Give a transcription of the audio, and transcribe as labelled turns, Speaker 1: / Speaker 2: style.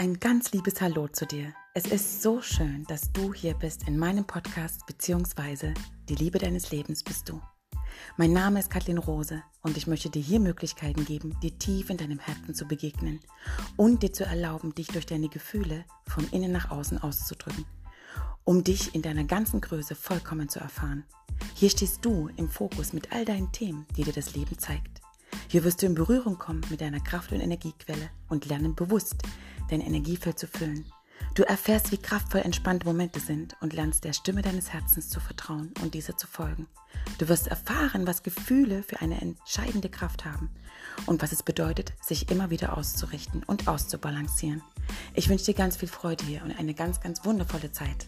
Speaker 1: Ein ganz liebes Hallo zu dir. Es ist so schön, dass du hier bist in meinem Podcast beziehungsweise die Liebe deines Lebens bist du. Mein Name ist Kathleen Rose und ich möchte dir hier Möglichkeiten geben, dir tief in deinem Herzen zu begegnen und dir zu erlauben, dich durch deine Gefühle von innen nach außen auszudrücken, um dich in deiner ganzen Größe vollkommen zu erfahren. Hier stehst du im Fokus mit all deinen Themen, die dir das Leben zeigt. Hier wirst du in Berührung kommen mit deiner Kraft- und Energiequelle und lernen bewusst, dein Energiefeld zu füllen. Du erfährst, wie kraftvoll entspannte Momente sind und lernst der Stimme deines Herzens zu vertrauen und dieser zu folgen. Du wirst erfahren, was Gefühle für eine entscheidende Kraft haben und was es bedeutet, sich immer wieder auszurichten und auszubalancieren. Ich wünsche dir ganz viel Freude hier und eine ganz, ganz wundervolle Zeit.